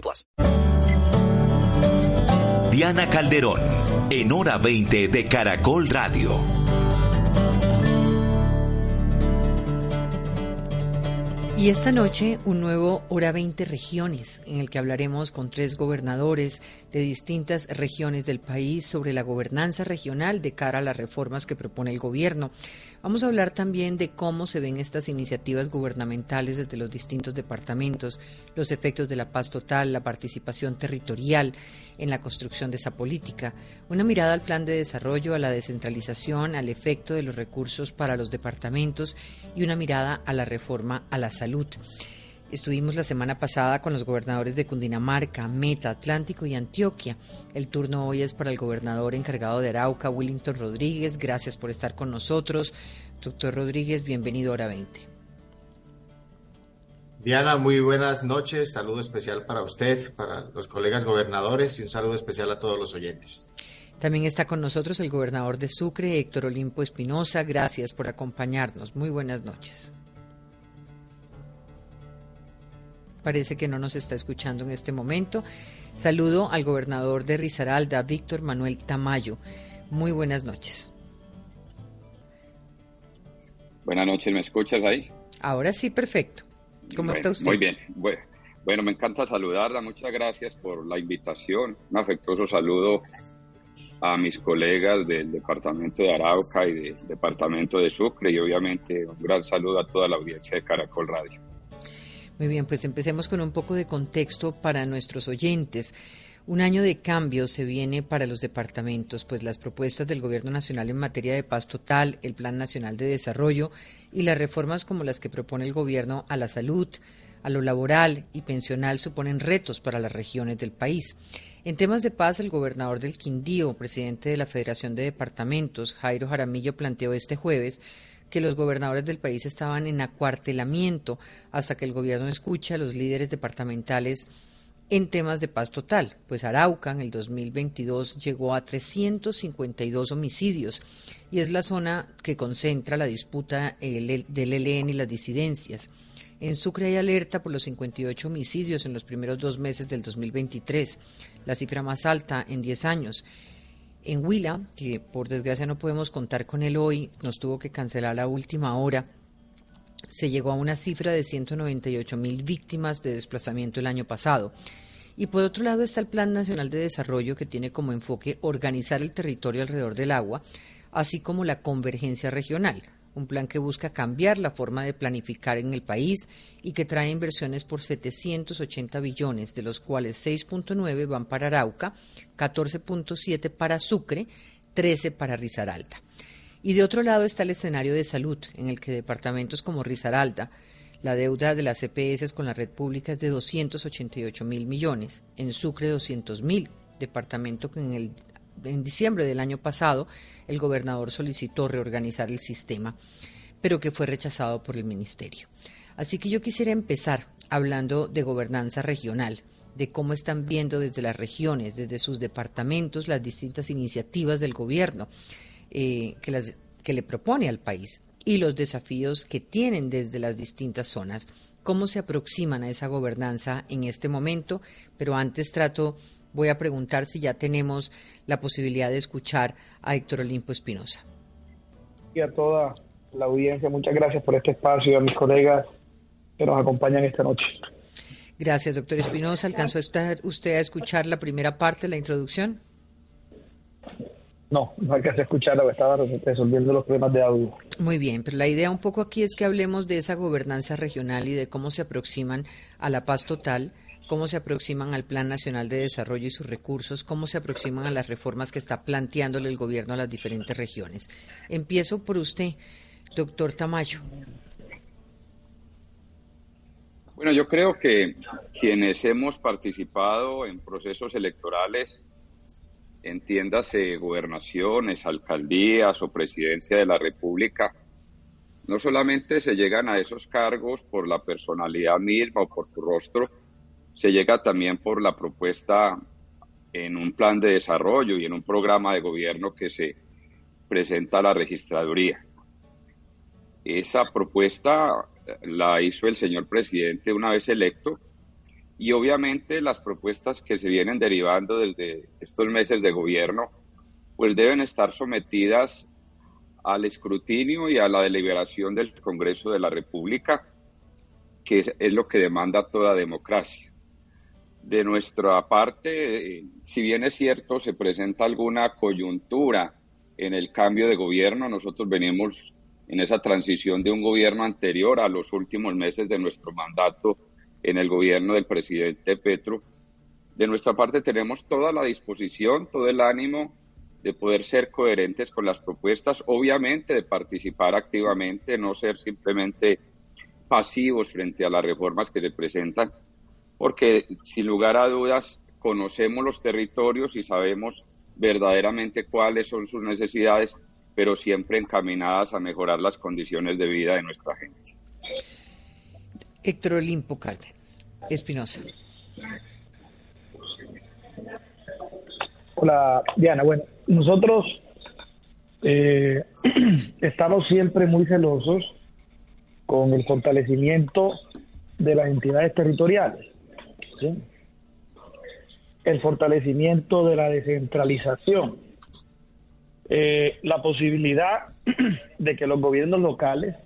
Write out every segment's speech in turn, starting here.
plus. Diana Calderón, en hora 20 de Caracol Radio. Y esta noche un nuevo Hora 20 Regiones, en el que hablaremos con tres gobernadores de distintas regiones del país sobre la gobernanza regional de cara a las reformas que propone el gobierno. Vamos a hablar también de cómo se ven estas iniciativas gubernamentales desde los distintos departamentos, los efectos de la paz total, la participación territorial en la construcción de esa política, una mirada al plan de desarrollo, a la descentralización, al efecto de los recursos para los departamentos y una mirada a la reforma a la salud Estuvimos la semana pasada con los gobernadores de Cundinamarca, Meta, Atlántico y Antioquia. El turno hoy es para el gobernador encargado de Arauca, Willington Rodríguez. Gracias por estar con nosotros. Doctor Rodríguez, bienvenido a Hora 20. Diana, muy buenas noches. Saludo especial para usted, para los colegas gobernadores y un saludo especial a todos los oyentes. También está con nosotros el gobernador de Sucre, Héctor Olimpo Espinosa. Gracias por acompañarnos. Muy buenas noches. Parece que no nos está escuchando en este momento. Saludo al gobernador de Risaralda, Víctor Manuel Tamayo. Muy buenas noches. Buenas noches, ¿me escuchas ahí? Ahora sí, perfecto. ¿Cómo está usted? Muy bien. Bueno, me encanta saludarla. Muchas gracias por la invitación. Un afectuoso saludo a mis colegas del departamento de Arauca y del departamento de Sucre y obviamente un gran saludo a toda la audiencia de Caracol Radio. Muy bien, pues empecemos con un poco de contexto para nuestros oyentes. Un año de cambio se viene para los departamentos, pues las propuestas del Gobierno Nacional en materia de paz total, el Plan Nacional de Desarrollo y las reformas como las que propone el Gobierno a la salud, a lo laboral y pensional suponen retos para las regiones del país. En temas de paz, el gobernador del Quindío, presidente de la Federación de Departamentos, Jairo Jaramillo, planteó este jueves que los gobernadores del país estaban en acuartelamiento hasta que el gobierno escucha a los líderes departamentales en temas de paz total, pues Arauca en el 2022 llegó a 352 homicidios y es la zona que concentra la disputa del ELN y las disidencias. En Sucre hay alerta por los 58 homicidios en los primeros dos meses del 2023, la cifra más alta en 10 años. En Huila, que por desgracia no podemos contar con él hoy, nos tuvo que cancelar la última hora, se llegó a una cifra de 198 mil víctimas de desplazamiento el año pasado. Y por otro lado está el Plan Nacional de Desarrollo que tiene como enfoque organizar el territorio alrededor del agua, así como la convergencia regional, un plan que busca cambiar la forma de planificar en el país y que trae inversiones por 780 billones, de los cuales 6.9 van para Arauca, 14.7 para Sucre, 13 para Risaralda. Y de otro lado está el escenario de salud, en el que departamentos como Risaralda, la deuda de las EPS con la red pública es de 288 mil millones, en Sucre 200 mil, departamento que en el en diciembre del año pasado, el gobernador solicitó reorganizar el sistema, pero que fue rechazado por el ministerio. Así que yo quisiera empezar hablando de gobernanza regional, de cómo están viendo desde las regiones, desde sus departamentos, las distintas iniciativas del gobierno eh, que, que le propone al país y los desafíos que tienen desde las distintas zonas. ¿Cómo se aproximan a esa gobernanza en este momento? Pero antes trato voy a preguntar si ya tenemos la posibilidad de escuchar a Héctor Olimpo Espinosa. Y a toda la audiencia, muchas gracias por este espacio y a mis colegas que nos acompañan esta noche. Gracias, doctor Espinosa. ¿Alcanzó usted a escuchar la primera parte de la introducción? No, no alcancé a escuchar, estaba resolviendo los problemas de audio. Muy bien, pero la idea un poco aquí es que hablemos de esa gobernanza regional y de cómo se aproximan a la paz total cómo se aproximan al Plan Nacional de Desarrollo y sus recursos, cómo se aproximan a las reformas que está planteándole el gobierno a las diferentes regiones. Empiezo por usted, doctor Tamayo. Bueno, yo creo que quienes hemos participado en procesos electorales, entiéndase gobernaciones, alcaldías o presidencia de la República, no solamente se llegan a esos cargos por la personalidad misma o por su rostro, se llega también por la propuesta en un plan de desarrollo y en un programa de gobierno que se presenta a la registraduría. Esa propuesta la hizo el señor presidente una vez electo y obviamente las propuestas que se vienen derivando desde estos meses de gobierno pues deben estar sometidas al escrutinio y a la deliberación del Congreso de la República, que es, lo que demanda toda democracia. De nuestra parte, eh, si bien es cierto, se presenta alguna coyuntura en el cambio de gobierno, nosotros venimos en esa transición de un gobierno anterior a los últimos meses de nuestro mandato en el gobierno del presidente Petro. De nuestra parte tenemos toda la disposición, todo el ánimo de poder ser coherentes con las propuestas, obviamente de participar activamente, no ser simplemente pasivos frente a las reformas que se presentan, porque sin lugar a dudas conocemos los territorios y sabemos verdaderamente cuáles son sus necesidades pero siempre encaminadas a mejorar las condiciones de vida de nuestra gente. Héctor Olimpo Cárdenas, Espinosa. Hola, Diana. Bueno, nosotros eh, estamos siempre muy celosos con el fortalecimiento de las entidades territoriales. El fortalecimiento de la descentralización eh, la posibilidad de que los gobiernos locales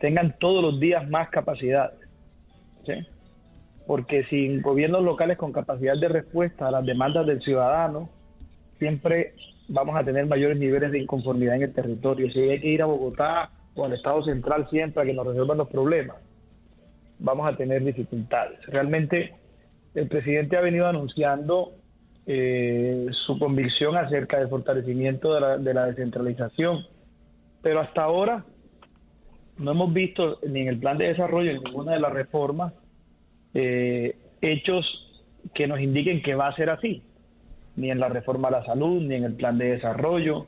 tengan todos los días más capacidades. Porque sin gobiernos locales con capacidad de respuesta a las demandas del ciudadano, siempre vamos a tener mayores niveles de inconformidad en el territorio. Si hay que ir a Bogotá o al Estado Central siempre a que nos resuelvan los problemas, vamos a tener dificultades. Realmente el presidente ha venido anunciando eh, su convicción acerca del fortalecimiento de la, de la descentralización. Pero hasta ahora no hemos visto ni en el plan de desarrollo, en ninguna de las reformas, eh, hechos que nos indiquen que va a ser así. Ni en la reforma a la salud, ni en el plan de desarrollo,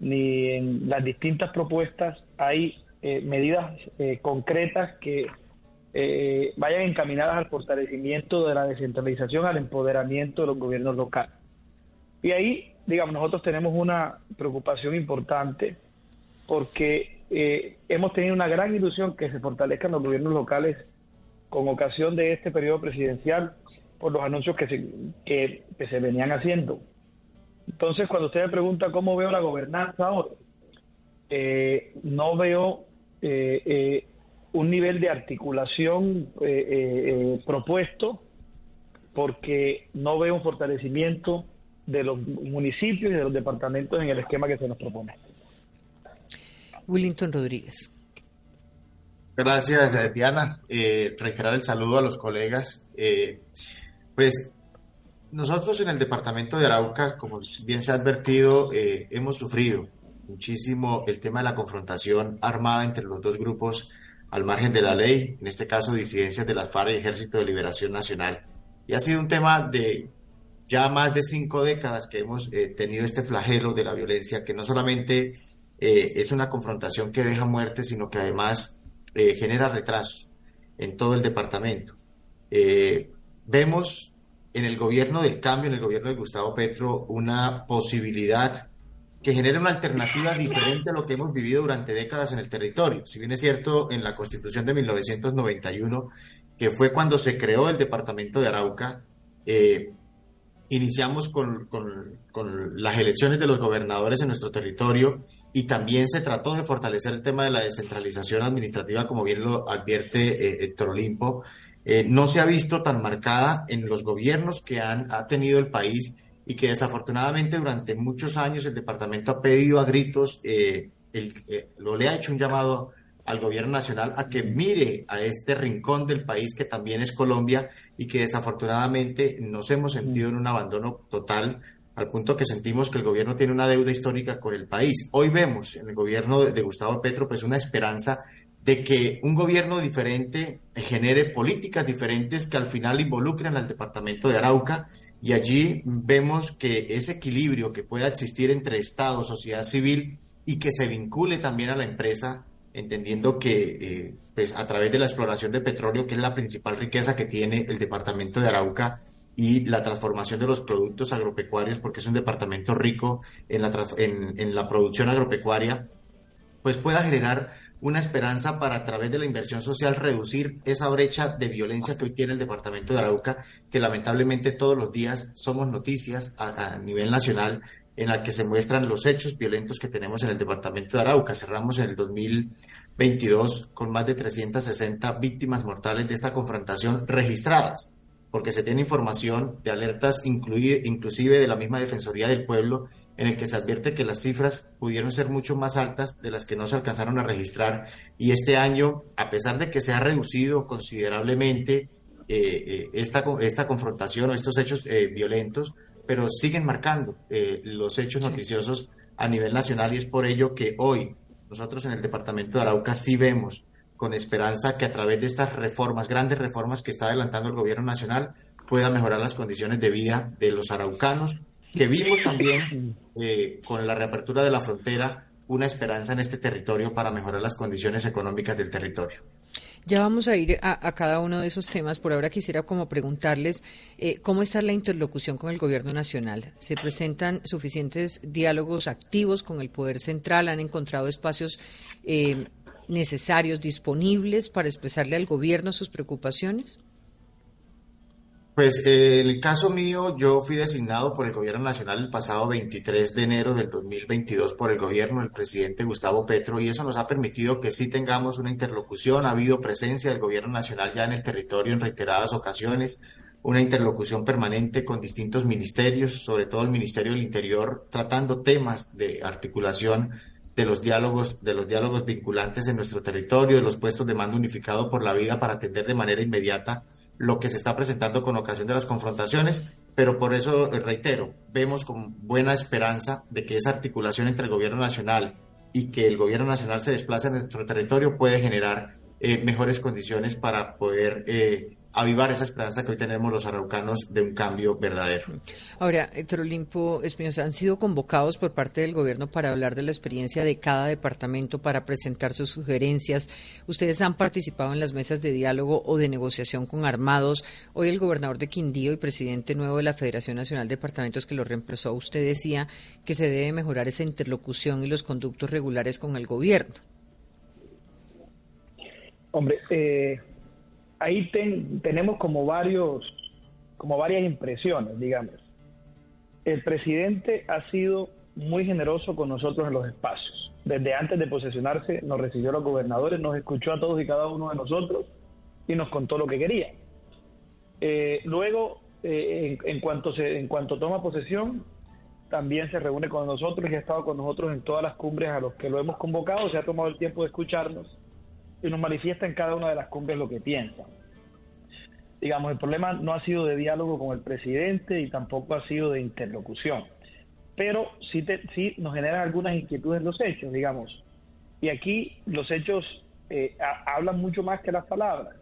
ni en las distintas propuestas hay eh, medidas eh, concretas que eh, vayan encaminadas al fortalecimiento de la descentralización, al empoderamiento de los gobiernos locales. Y ahí, digamos, nosotros tenemos una preocupación importante porque eh, hemos tenido una gran ilusión que se fortalezcan los gobiernos locales con ocasión de este periodo presidencial por los anuncios que se, que, se venían haciendo. Entonces, cuando usted me pregunta cómo veo la gobernanza ahora, eh, no veo eh, un nivel de articulación eh, eh, eh, propuesto porque no veo un fortalecimiento de los municipios y de los departamentos en el esquema que se nos propone. Willington Rodríguez. Gracias, Diana. reiterar el saludo a los colegas. pues nosotros en el departamento de Arauca, como bien se ha advertido, hemos sufrido muchísimo el tema de la confrontación armada entre los dos grupos al margen de la ley, en este caso disidencias de las FARC y Ejército de Liberación Nacional. Y ha sido un tema de ya más de cinco décadas que hemos eh, tenido este flagelo de la violencia, que no solamente eh, es una confrontación que deja muerte, sino que además eh, genera retrasos en todo el departamento. vemos en el gobierno del cambio, en el gobierno de Gustavo Petro, una posibilidad que genere una alternativa diferente a lo que hemos vivido durante décadas en el territorio. Si bien es cierto, en la Constitución de 1991, que fue cuando se creó el departamento de Arauca, eh, iniciamos con, las elecciones de los gobernadores en nuestro territorio y también se trató de fortalecer el tema de la descentralización administrativa, como bien lo advierte eh, Héctor Olimpo. Eh, no se ha visto tan marcada en los gobiernos que han, ha tenido el país y que desafortunadamente durante muchos años el departamento ha pedido a gritos, eh, el, eh, lo le ha hecho un llamado al gobierno nacional a que mire a este rincón del país que también es Colombia y que desafortunadamente nos hemos sentido en un abandono total al punto que sentimos que el gobierno tiene una deuda histórica con el país. Hoy vemos en el gobierno de, Gustavo Petro pues una esperanza de que un gobierno diferente genere políticas diferentes que al final involucren al departamento de Arauca y allí vemos que ese equilibrio que pueda existir entre Estado, sociedad civil y que se vincule también a la empresa, entendiendo que eh, pues a través de la exploración de petróleo, que es la principal riqueza que tiene el departamento de Arauca, y la transformación de los productos agropecuarios, porque es un departamento rico en la, en, la producción agropecuaria, pues pueda generar una esperanza para a través de la inversión social reducir esa brecha de violencia que hoy tiene el departamento de Arauca, que lamentablemente todos los días somos noticias a, nivel nacional en la que se muestran los hechos violentos que tenemos en el departamento de Arauca. Cerramos en el 2022 con más de 360 víctimas mortales de esta confrontación registradas porque se tiene información de alertas inclusive de la misma Defensoría del Pueblo, en el que se advierte que las cifras pudieron ser mucho más altas de las que no se alcanzaron a registrar. Y este año, a pesar de que se ha reducido considerablemente eh, eh, esta, esta confrontación o estos hechos eh, violentos, pero siguen marcando los hechos noticiosos a nivel nacional y es por ello que hoy nosotros en el departamento de Arauca sí vemos con esperanza que a través de estas reformas, grandes reformas que está adelantando el gobierno nacional, pueda mejorar las condiciones de vida de los araucanos, que vimos también eh, con la reapertura de la frontera una esperanza en este territorio para mejorar las condiciones económicas del territorio. Ya vamos a ir a, cada uno de esos temas. Por ahora quisiera como preguntarles eh, cómo está la interlocución con el gobierno nacional. ¿Se presentan suficientes diálogos activos con el poder central? ¿Han encontrado espacios eh, necesarios, disponibles para expresarle al gobierno sus preocupaciones? Pues eh, el caso mío, yo fui designado por el Gobierno Nacional el pasado 23 de enero del 2022 por el gobierno del presidente Gustavo Petro y eso nos ha permitido que sí tengamos una interlocución, ha habido presencia del Gobierno Nacional ya en el territorio en reiteradas ocasiones, una interlocución permanente con distintos ministerios, sobre todo el Ministerio del Interior, tratando temas de articulación de los diálogos, de los diálogos vinculantes en nuestro territorio, de los puestos de mando unificado por la vida para atender de manera inmediata lo que se está presentando con ocasión de las confrontaciones, pero por eso eh, reitero, vemos con buena esperanza de que esa articulación entre el gobierno nacional y que el gobierno nacional se desplace en nuestro territorio puede generar eh, mejores condiciones para poder eh, avivar esa esperanza que hoy tenemos los araucanos de un cambio verdadero. Ahora, Héctor Olimpo Espinosa, han sido convocados por parte del gobierno para hablar de la experiencia de cada departamento, para presentar sus sugerencias. Ustedes han participado en las mesas de diálogo o de negociación con armados. Hoy el gobernador de Quindío y presidente nuevo de la Federación Nacional de Departamentos que lo reemplazó, usted decía que se debe mejorar esa interlocución y los conductos regulares con el gobierno. Hombre, eh, ahí tenemos como varios, como varias impresiones, digamos. El presidente ha sido muy generoso con nosotros en los espacios. Desde antes de posesionarse nos recibió a los gobernadores, nos escuchó a todos y cada uno de nosotros y nos contó lo que quería. Eh, luego, eh, en, cuanto se, en cuanto toma posesión, también se reúne con nosotros y ha estado con nosotros en todas las cumbres a los que lo hemos convocado, se ha tomado el tiempo de escucharnos y nos manifiesta en cada una de las cumbres lo que piensan. Digamos, el problema no ha sido de diálogo con el presidente y tampoco ha sido de interlocución, pero sí, sí nos generan algunas inquietudes los hechos, digamos. Y aquí los hechos eh, hablan mucho más que las palabras.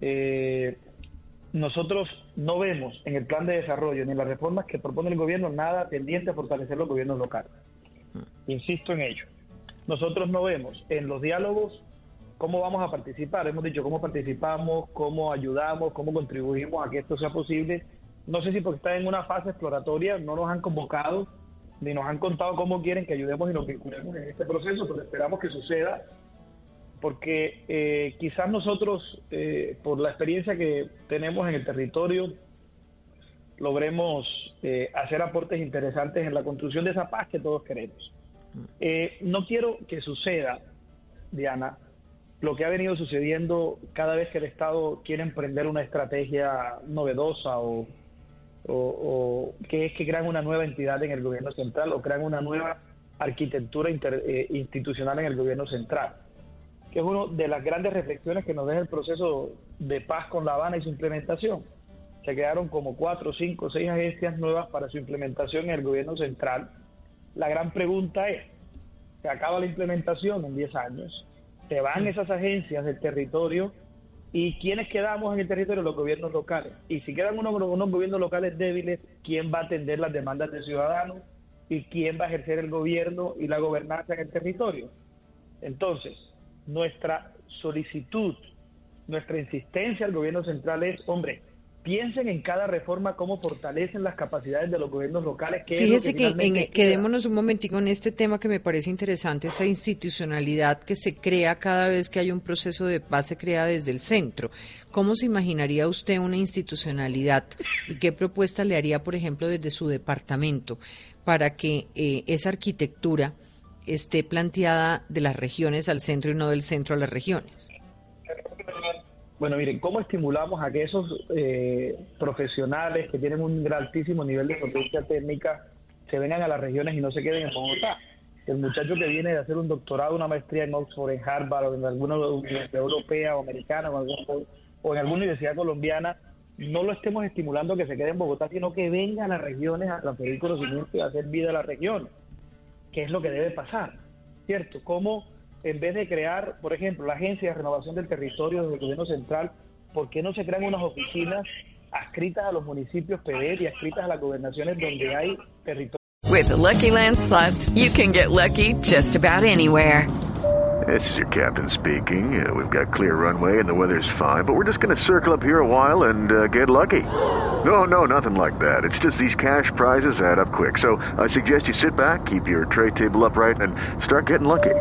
Eh, nosotros no vemos en el plan de desarrollo ni en las reformas que propone el gobierno nada tendiente a fortalecer los gobiernos locales. Insisto en ello. Nosotros no vemos en los diálogos cómo vamos a participar. Hemos dicho cómo participamos, cómo ayudamos, cómo contribuimos a que esto sea posible. No sé si porque están en una fase exploratoria, no nos han convocado ni nos han contado cómo quieren que ayudemos y nos vinculemos en este proceso, pero esperamos que suceda porque eh, quizás nosotros, eh, por la experiencia que tenemos en el territorio, logremos eh, hacer aportes interesantes en la construcción de esa paz que todos queremos. no quiero que suceda, Diana, lo que ha venido sucediendo cada vez que el Estado quiere emprender una estrategia novedosa o, que es que crean una nueva entidad en el gobierno central o crean una nueva arquitectura eh, institucional en el gobierno central, que es una de las grandes reflexiones que nos deja el proceso de paz con La Habana y su implementación. Se quedaron como cuatro, cinco, seis agencias nuevas para su implementación en el gobierno central. La gran pregunta es, ¿se acaba la implementación en 10 años? Se van esas agencias del territorio y ¿quiénes quedamos en el territorio? Los gobiernos locales. Y si quedan unos, unos gobiernos locales débiles, ¿quién va a atender las demandas del ciudadano? ¿Y quién va a ejercer el gobierno y la gobernanza en el territorio? Entonces, nuestra solicitud, nuestra insistencia al gobierno central es, hombre, piensen en cada reforma cómo fortalecen las capacidades de los gobiernos locales. Que Fíjese que, en, quedémonos un momentico en este tema que me parece interesante, esta institucionalidad que se crea cada vez que hay un proceso de paz, se crea desde el centro. ¿Cómo se imaginaría usted una institucionalidad y qué propuesta le haría, por ejemplo, desde su departamento para que eh, esa arquitectura esté planteada de las regiones al centro y no del centro a las regiones? Bueno, miren, ¿cómo estimulamos a que esos eh, profesionales que tienen un altísimo nivel de potencia técnica se vengan a las regiones y no se queden en Bogotá? El muchacho que viene de hacer un doctorado, una maestría en Oxford, en Harvard, o en alguna universidad europea o americana, o, o en alguna universidad colombiana, no lo estemos estimulando que se quede en Bogotá, sino que venga a las regiones a transferir conocimiento y a hacer vida a las regiones, que es lo que debe pasar, ¿cierto? ¿Cómo en vez de crear, por ejemplo, la Agencia de Renovación del Territorio del Gobierno Central, ¿por qué no se crean unas oficinas adscritas a los municipios PD y adscritas a las gobernaciones donde hay territorio? With the Lucky Land slots, you can get lucky just about anywhere. This is your captain speaking. Uh, we've got clear runway and the weather's fine, but we're just going to circle up here a while and uh, get lucky. No, no, nothing like that. It's just these cash prizes add up quick. So I suggest you sit back, keep your tray table upright, and start getting lucky.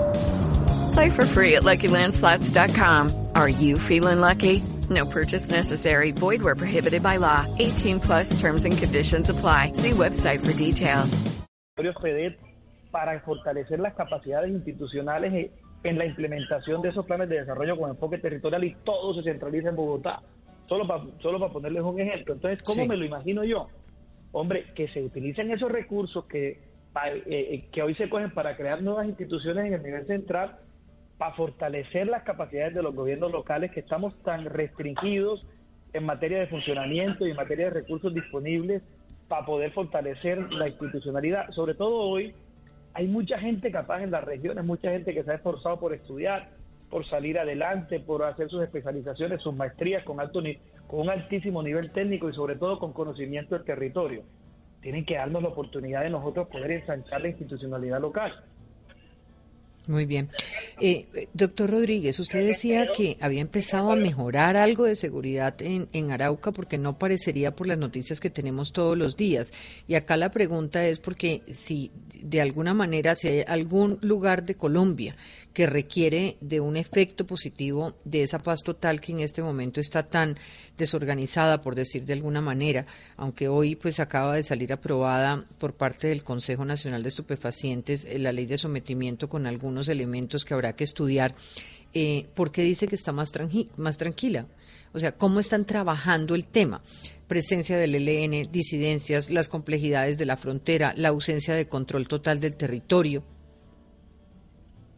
Play for free at LuckyLandSlots.com. Are you feeling lucky? No purchase necessary. Void where prohibited by law. 18 plus terms and conditions apply. See website for details. Para fortalecer las capacidades institucionales en la implementación de esos planes de desarrollo con enfoque territorial y todo se centraliza en Bogotá. Solo para solo para ponerles un ejemplo. Entonces, ¿cómo sí. me lo imagino yo? Hombre, que se utilicen esos recursos que, eh, que hoy se cogen para crear nuevas instituciones en el nivel central para fortalecer las capacidades de los gobiernos locales que estamos tan restringidos en materia de funcionamiento y en materia de recursos disponibles para poder fortalecer la institucionalidad. Sobre todo hoy hay mucha gente capaz en las regiones, mucha gente que se ha esforzado por estudiar, por salir adelante, por hacer sus especializaciones, sus maestrías con, alto, con un altísimo nivel técnico y sobre todo con conocimiento del territorio. Tienen que darnos la oportunidad de nosotros poder ensanchar la institucionalidad local. Muy bien. Eh, doctor Rodríguez, usted decía que había empezado a mejorar algo de seguridad en, en, Arauca porque no parecería por las noticias que tenemos todos los días. Y acá la pregunta es porque si de alguna manera, si hay algún lugar de Colombia que requiere de un efecto positivo de esa paz total que en este momento está tan desorganizada, por decir de alguna manera, aunque hoy pues acaba de salir aprobada por parte del Consejo Nacional de Estupefacientes eh, la ley de sometimiento con algunos elementos que habrá que estudiar, eh, ¿por qué dice que está más, más tranquila? O sea, ¿cómo están trabajando el tema? Presencia del ELN, disidencias, las complejidades de la frontera, la ausencia de control total del territorio.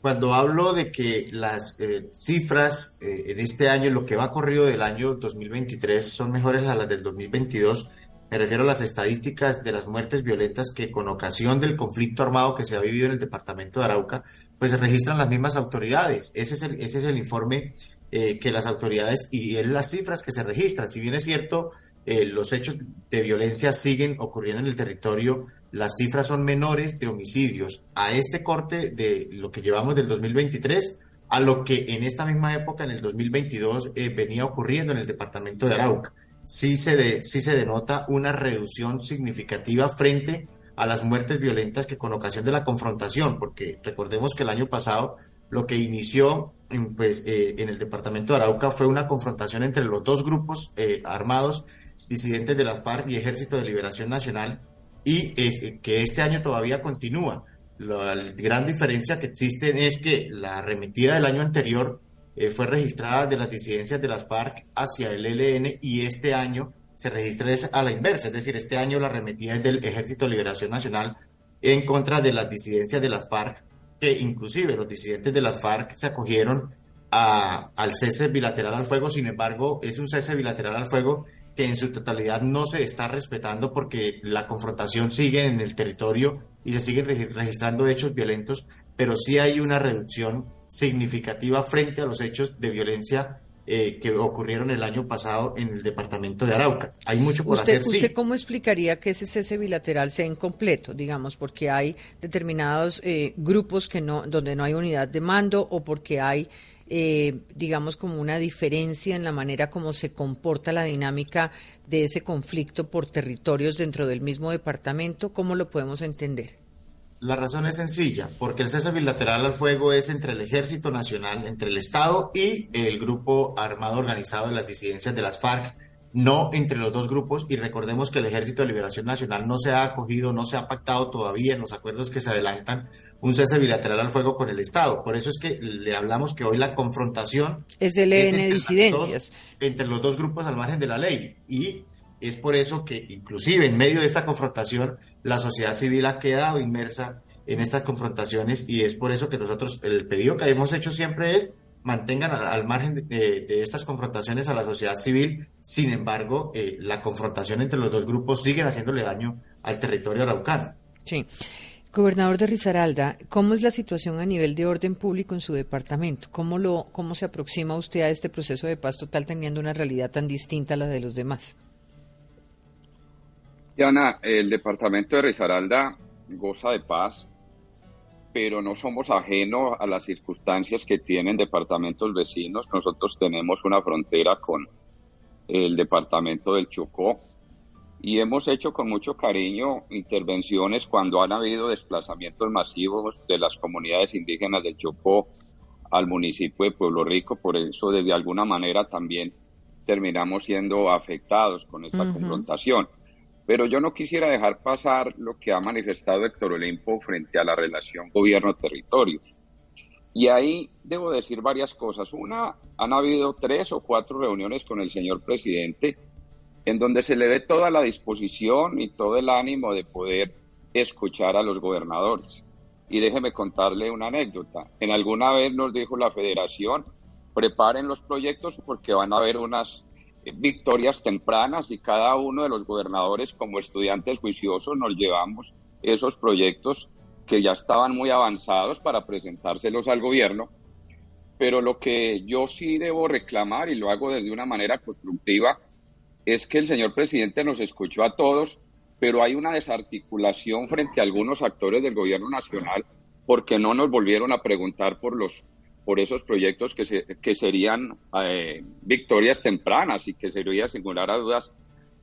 Cuando hablo de que las eh, cifras eh, en este año, lo que va corrido del año 2023, son mejores a las del 2022, me refiero a las estadísticas de las muertes violentas que con ocasión del conflicto armado que se ha vivido en el departamento de Arauca, pues se registran las mismas autoridades. Ese es el, ese es el informe eh, que las autoridades y es las cifras que se registran. Si bien es cierto, eh, los hechos de violencia siguen ocurriendo en el territorio, las cifras son menores de homicidios a este corte de lo que llevamos del 2023 a lo que en esta misma época, en el 2022, eh, venía ocurriendo en el departamento de Arauca. Sí se, de, se denota una reducción significativa frente a las muertes violentas que con ocasión de la confrontación, porque recordemos que el año pasado lo que inició en, pues, eh, en el departamento de Arauca fue una confrontación entre los dos grupos eh, armados disidentes de las FARC y Ejército de Liberación Nacional y es, que este año todavía continúa. La gran diferencia que existe es que la arremetida del año anterior eh, fue registrada de las disidencias de las FARC hacia el ELN y este año se registra a la inversa, es decir, este año la arremetida es del Ejército de Liberación Nacional en contra de las disidencias de las FARC que inclusive los disidentes de las FARC se acogieron a, al cese bilateral al fuego, sin embargo, es un cese bilateral al fuego que en su totalidad no se está respetando porque la confrontación sigue en el territorio y se siguen registrando hechos violentos, pero sí hay una reducción significativa frente a los hechos de violencia eh, que ocurrieron el año pasado en el departamento de Arauca. Hay mucho por hacer. ¿Usted cómo explicaría que ese cese bilateral sea incompleto, digamos, porque hay determinados eh, grupos que no, donde no hay unidad de mando o porque hay eh, digamos, como una diferencia en la manera como se comporta la dinámica de ese conflicto por territorios dentro del mismo departamento? ¿Cómo lo podemos entender? La razón es sencilla, porque el cese bilateral al fuego es entre el Ejército Nacional, entre el Estado y el grupo armado organizado de las disidencias de las FARC, no entre los dos grupos. Y recordemos que el Ejército de Liberación Nacional no se ha acogido, no se ha pactado todavía en los acuerdos que se adelantan un cese bilateral al fuego con el Estado. Por eso es que le hablamos que hoy la confrontación es del EN disidencias. entre los dos grupos al margen de la ley. Y es por eso que inclusive en medio de esta confrontación la sociedad civil ha quedado inmersa en estas confrontaciones y es por eso que nosotros el pedido que hemos hecho siempre es mantengan al, margen de, estas confrontaciones a la sociedad civil. Sin embargo, eh, la confrontación entre los dos grupos sigue haciéndole daño al territorio araucano. Sí. Gobernador de Risaralda, ¿cómo es la situación a nivel de orden público en su departamento? ¿Cómo, lo, ¿Cómo se aproxima usted a este proceso de paz total teniendo una realidad tan distinta a la de los demás? Diana, el departamento de Risaralda goza de paz, pero no somos ajenos a las circunstancias que tienen departamentos vecinos. Nosotros tenemos una frontera con el departamento del Chocó y hemos hecho con mucho cariño intervenciones cuando han habido desplazamientos masivos de las comunidades indígenas del Chocó al municipio de Pueblo Rico. Por eso, de alguna manera, también terminamos siendo afectados con esta confrontación. Pero yo no quisiera dejar pasar lo que ha manifestado Héctor Olimpo frente a la relación gobierno-territorios. Y ahí debo decir varias cosas. Una, han habido tres o cuatro reuniones con el señor presidente en donde se le ve toda la disposición y todo el ánimo de poder escuchar a los gobernadores. Y déjeme contarle una anécdota. En alguna vez nos dijo la federación, preparen los proyectos porque van a haber unas victorias tempranas y cada uno de los gobernadores como estudiantes juiciosos nos llevamos esos proyectos que ya estaban muy avanzados para presentárselos al gobierno. Pero lo que yo sí debo reclamar y lo hago desde una manera constructiva es que el señor presidente nos escuchó a todos, pero hay una desarticulación frente a algunos actores del gobierno nacional porque no nos volvieron a preguntar por los por esos proyectos que, se, que serían eh, victorias tempranas y que sería, sin lugar a dudas,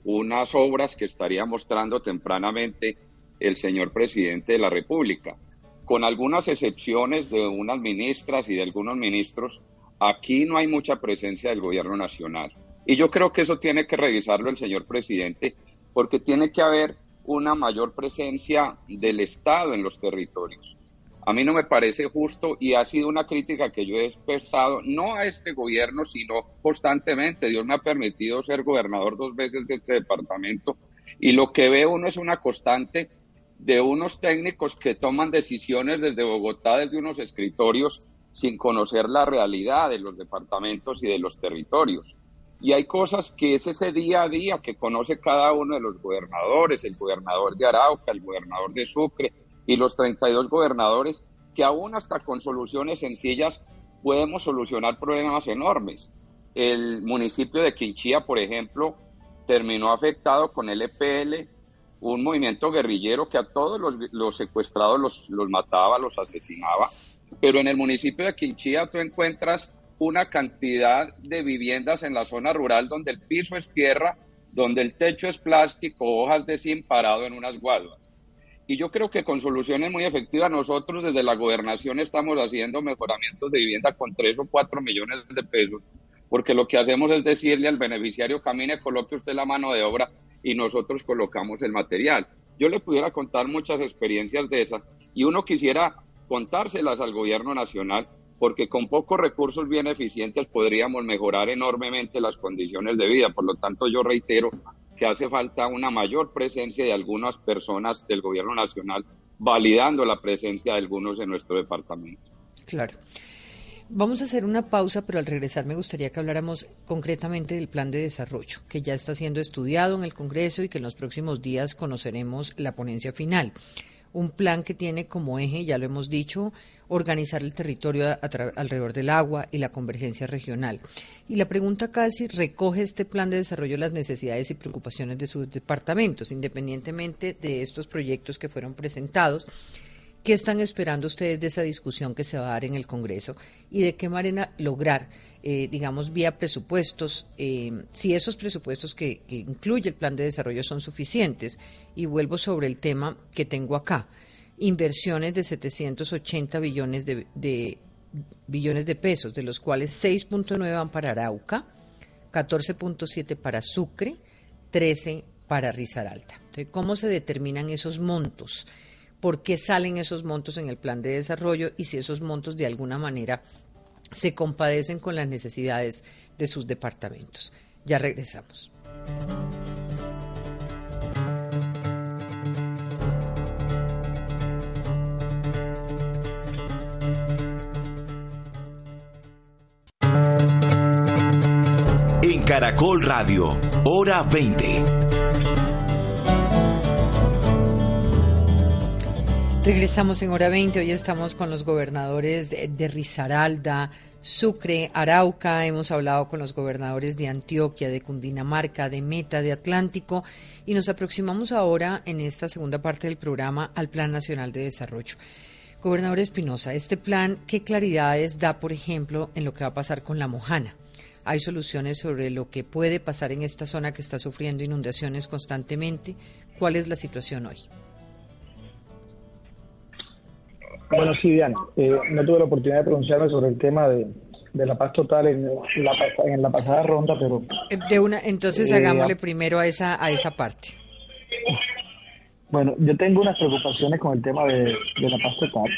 unas obras que estaría mostrando tempranamente el señor presidente de la República. Con algunas excepciones de unas ministras y de algunos ministros, aquí no hay mucha presencia del gobierno nacional. Y yo creo que eso tiene que revisarlo el señor presidente, porque tiene que haber una mayor presencia del Estado en los territorios. A mí no me parece justo y ha sido una crítica que yo he expresado, no a este gobierno, sino constantemente. Dios me ha permitido ser gobernador dos veces de este departamento y lo que ve uno es una constante de unos técnicos que toman decisiones desde Bogotá, desde unos escritorios, sin conocer la realidad de los departamentos y de los territorios. Y hay cosas que es ese día a día que conoce cada uno de los gobernadores, el gobernador de Arauca, el gobernador de Sucre, y los 32 gobernadores que aún hasta con soluciones sencillas podemos solucionar problemas enormes. El municipio de Quinchía, por ejemplo, terminó afectado con el EPL, un movimiento guerrillero que a todos los, secuestrados los, los, mataba, los asesinaba. Pero en el municipio de Quinchía tú encuentras una cantidad de viviendas en la zona rural donde el piso es tierra, donde el techo es plástico, hojas de zinc parado en unas guaduas. Y yo creo que con soluciones muy efectivas nosotros desde la gobernación estamos haciendo mejoramientos de vivienda con 3 o 4 millones de pesos, porque lo que hacemos es decirle al beneficiario, camine, coloque usted la mano de obra y nosotros colocamos el material. Yo le pudiera contar muchas experiencias de esas y uno quisiera contárselas al gobierno nacional, porque con pocos recursos bien eficientes podríamos mejorar enormemente las condiciones de vida. Por lo tanto, yo reitero que hace falta una mayor presencia de algunas personas del gobierno nacional validando la presencia de algunos en nuestro departamento. Claro. Vamos a hacer una pausa, pero al regresar me gustaría que habláramos concretamente del plan de desarrollo, que ya está siendo estudiado en el Congreso y que en los próximos días conoceremos la ponencia final. Un plan que tiene como eje, ya lo hemos dicho, organizar el territorio alrededor del agua y la convergencia regional. Y la pregunta acá es si recoge este plan de desarrollo las necesidades y preocupaciones de sus departamentos, independientemente de estos proyectos que fueron presentados ¿Qué están esperando ustedes de esa discusión que se va a dar en el Congreso y de qué manera lograr, eh, digamos, vía presupuestos, eh, si esos presupuestos que, incluye el plan de desarrollo son suficientes? Y vuelvo sobre el tema que tengo acá. Inversiones de 780 billones de, billones de pesos, de los cuales 6.9 van para Arauca, 14.7 para Sucre, 13 para Risaralda. Entonces, ¿cómo se determinan esos montos? por qué salen esos montos en el plan de desarrollo y si esos montos de alguna manera se compadecen con las necesidades de sus departamentos. Ya regresamos. Caracol Radio, hora 20. Regresamos en hora 20. Hoy estamos con los gobernadores de, Risaralda, Sucre, Arauca. Hemos hablado con los gobernadores de Antioquia, de Cundinamarca, de Meta, de Atlántico. Y nos aproximamos ahora, en esta segunda parte del programa, al Plan Nacional de Desarrollo. Gobernador Espinosa, este plan, ¿qué claridades da, por ejemplo, en lo que va a pasar con la Mojana? ¿Hay soluciones sobre lo que puede pasar en esta zona que está sufriendo inundaciones constantemente? ¿Cuál es la situación hoy? Bueno, sí, Diana. Eh, no tuve la oportunidad de pronunciarme sobre el tema de, la paz total en la, en la pasada ronda, pero... De una, entonces eh, hagámosle primero a esa, a esa parte. Bueno, yo tengo unas preocupaciones con el tema de, la paz total.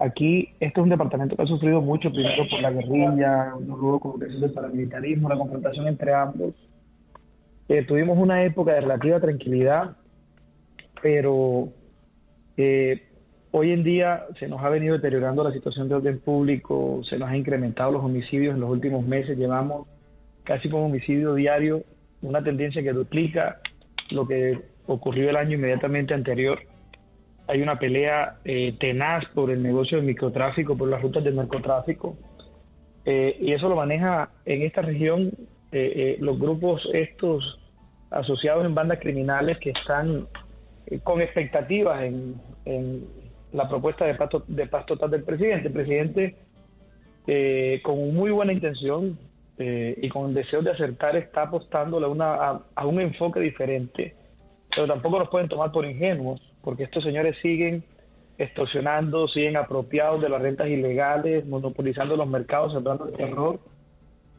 Aquí, este es un departamento que ha sufrido mucho, primero por la guerrilla, luego con el paramilitarismo, la confrontación entre ambos. Eh, tuvimos una época de relativa tranquilidad, pero eh, Hoy en día se nos ha venido deteriorando la situación de orden público, se nos ha incrementado los homicidios en los últimos meses, llevamos casi como homicidio diario, una tendencia que duplica lo que ocurrió el año inmediatamente anterior. Hay una pelea eh, tenaz por el negocio del microtráfico, por las rutas del narcotráfico, eh, y eso lo maneja en esta región eh, los grupos estos asociados en bandas criminales que están con expectativas en, la propuesta de paz, de paz total del presidente. El presidente, eh, con muy buena intención eh, y con el deseo de acertar, está apostándole a, una, a, un enfoque diferente, pero tampoco nos pueden tomar por ingenuos, porque estos señores siguen extorsionando, siguen apropiados de las rentas ilegales, monopolizando los mercados, sembrando el terror,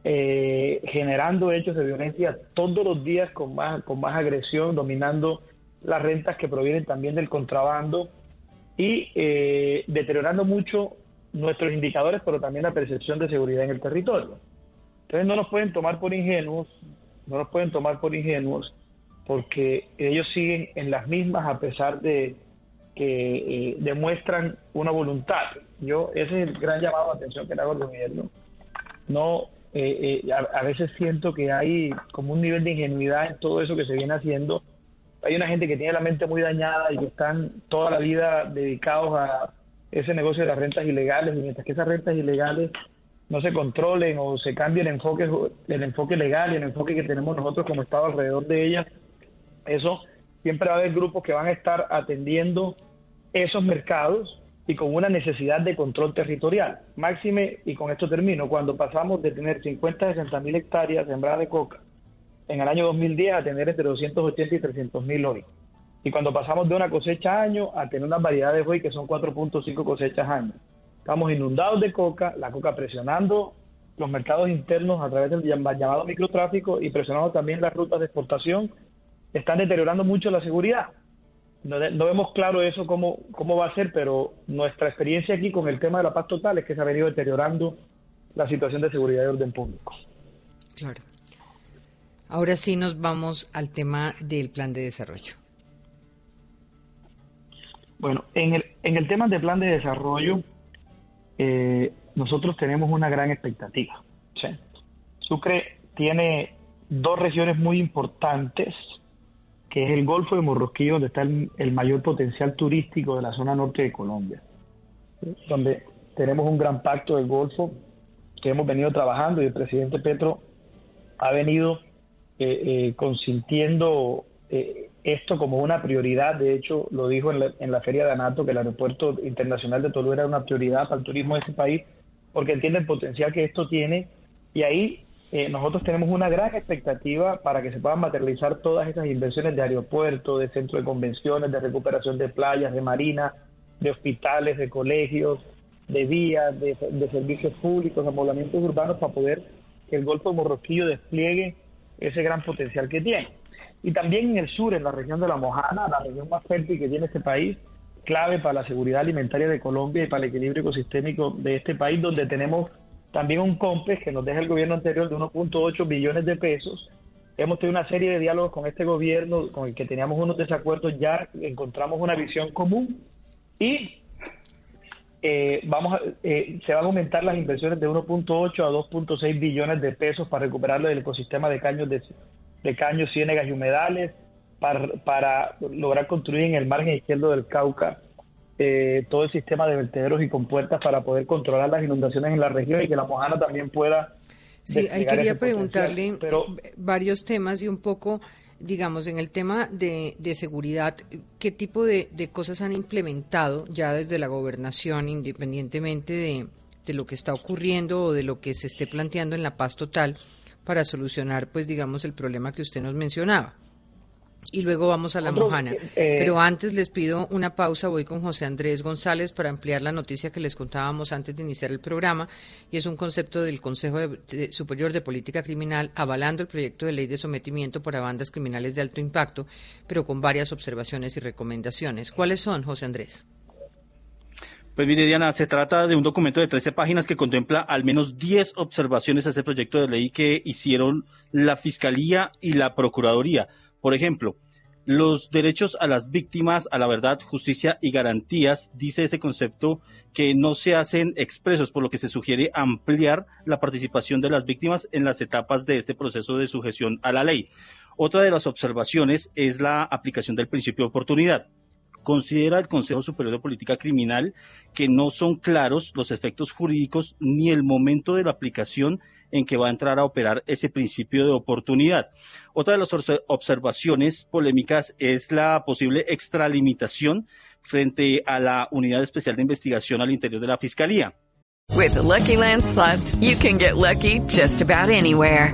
eh, generando hechos de violencia todos los días con más, con más agresión, dominando las rentas que provienen también del contrabando y eh, deteriorando mucho nuestros indicadores, pero también la percepción de seguridad en el territorio. Entonces no nos pueden tomar por ingenuos, no nos pueden tomar por ingenuos, porque ellos siguen en las mismas a pesar de que eh, demuestran una voluntad. Yo ese es el gran llamado de atención que le hago al gobierno. No, eh, a, a veces siento que hay como un nivel de ingenuidad en todo eso que se viene haciendo hay una gente que tiene la mente muy dañada y que están toda la vida dedicados a ese negocio de las rentas ilegales, y mientras que esas rentas ilegales no se controlen o se cambie el enfoque, el enfoque legal y el enfoque que tenemos nosotros como Estado alrededor de ellas, eso siempre va a haber grupos que van a estar atendiendo esos mercados y con una necesidad de control territorial. Máxime, y con esto termino, cuando pasamos de tener 50 a 60 mil hectáreas sembradas de coca en el año 2010 a tener entre 280 y 300 mil hoy. Y cuando pasamos de una cosecha año a tener unas variedades hoy que son 4.5 cosechas año. Estamos inundados de coca, la coca presionando los mercados internos a través del llamado microtráfico y presionando también las rutas de exportación. Están deteriorando mucho la seguridad. No, vemos claro eso cómo, cómo va a ser, pero nuestra experiencia aquí con el tema de la paz total es que se ha venido deteriorando la situación de seguridad y orden público. Claro. Ahora sí nos vamos al tema del plan de desarrollo. Bueno, en el, en el tema del plan de desarrollo, eh, nosotros tenemos una gran expectativa. Sucre tiene dos regiones muy importantes, que es el Golfo de Morrosquillo, donde está el, mayor potencial turístico de la zona norte de Colombia, donde tenemos un gran pacto del Golfo que hemos venido trabajando y el presidente Petro ha venido eh, eh, consintiendo eh, esto como una prioridad. De hecho, lo dijo en la, en la Feria de Anato, que el Aeropuerto Internacional de Toluca era una prioridad para el turismo de ese país, porque entiende el potencial que esto tiene. Y ahí eh, nosotros tenemos una gran expectativa para que se puedan materializar todas esas inversiones de aeropuerto, de centro de convenciones, de recuperación de playas, de marina, de hospitales, de colegios, de vías, de, servicios públicos, amoblamientos urbanos para poder que el Golfo de Morrosquillo despliegue ese gran potencial que tiene. Y también en el sur, en la región de la Mojana, la región más fértil que tiene este país, clave para la seguridad alimentaria de Colombia y para el equilibrio ecosistémico de este país, donde tenemos también un COMPES que nos deja el gobierno anterior de 1.8 billones de pesos. Hemos tenido una serie de diálogos con este gobierno, con el que teníamos unos desacuerdos, ya encontramos una visión común y eh, vamos eh, se van a aumentar las inversiones de 1.8 a 2.6 billones de pesos para recuperar el ecosistema de caños de caños, ciénegas y humedales, para, para lograr construir en el margen izquierdo del Cauca eh, todo el sistema de vertederos y compuertas para poder controlar las inundaciones en la región y que la Mojana también pueda. Sí, ahí quería preguntarle varios temas y un poco, digamos, en el tema de, seguridad, ¿qué tipo de, cosas han implementado ya desde la gobernación, independientemente de, de lo que está ocurriendo o de lo que se esté planteando en la paz total, para solucionar, pues, digamos, el problema que usted nos mencionaba? Y luego vamos a la Mojana. Eh, Pero antes les pido una pausa, voy con José Andrés González para ampliar la noticia que les contábamos antes de iniciar el programa, y es un concepto del Consejo Superior de Política Criminal avalando el proyecto de ley de sometimiento para bandas criminales de alto impacto, pero con varias observaciones y recomendaciones. ¿Cuáles son, José Andrés? Pues mire, Diana, se trata de un documento de 13 páginas que contempla al menos 10 observaciones a ese proyecto de ley que hicieron la Fiscalía y la Procuraduría por ejemplo, los derechos a las víctimas, a la verdad, justicia y garantías, dice ese concepto que no se hacen expresos, por lo que se sugiere ampliar la participación de las víctimas en las etapas de este proceso de sujeción a la ley. Otra de las observaciones es la aplicación del principio de oportunidad. Considera el Consejo Superior de Política Criminal que no son claros los efectos jurídicos ni el momento de la aplicación en que va a entrar a operar ese principio de oportunidad. Otra de las observaciones polémicas es la posible extralimitación frente a la Unidad Especial de Investigación al interior de la Fiscalía. With Lucky Land slots, you can get lucky just about anywhere.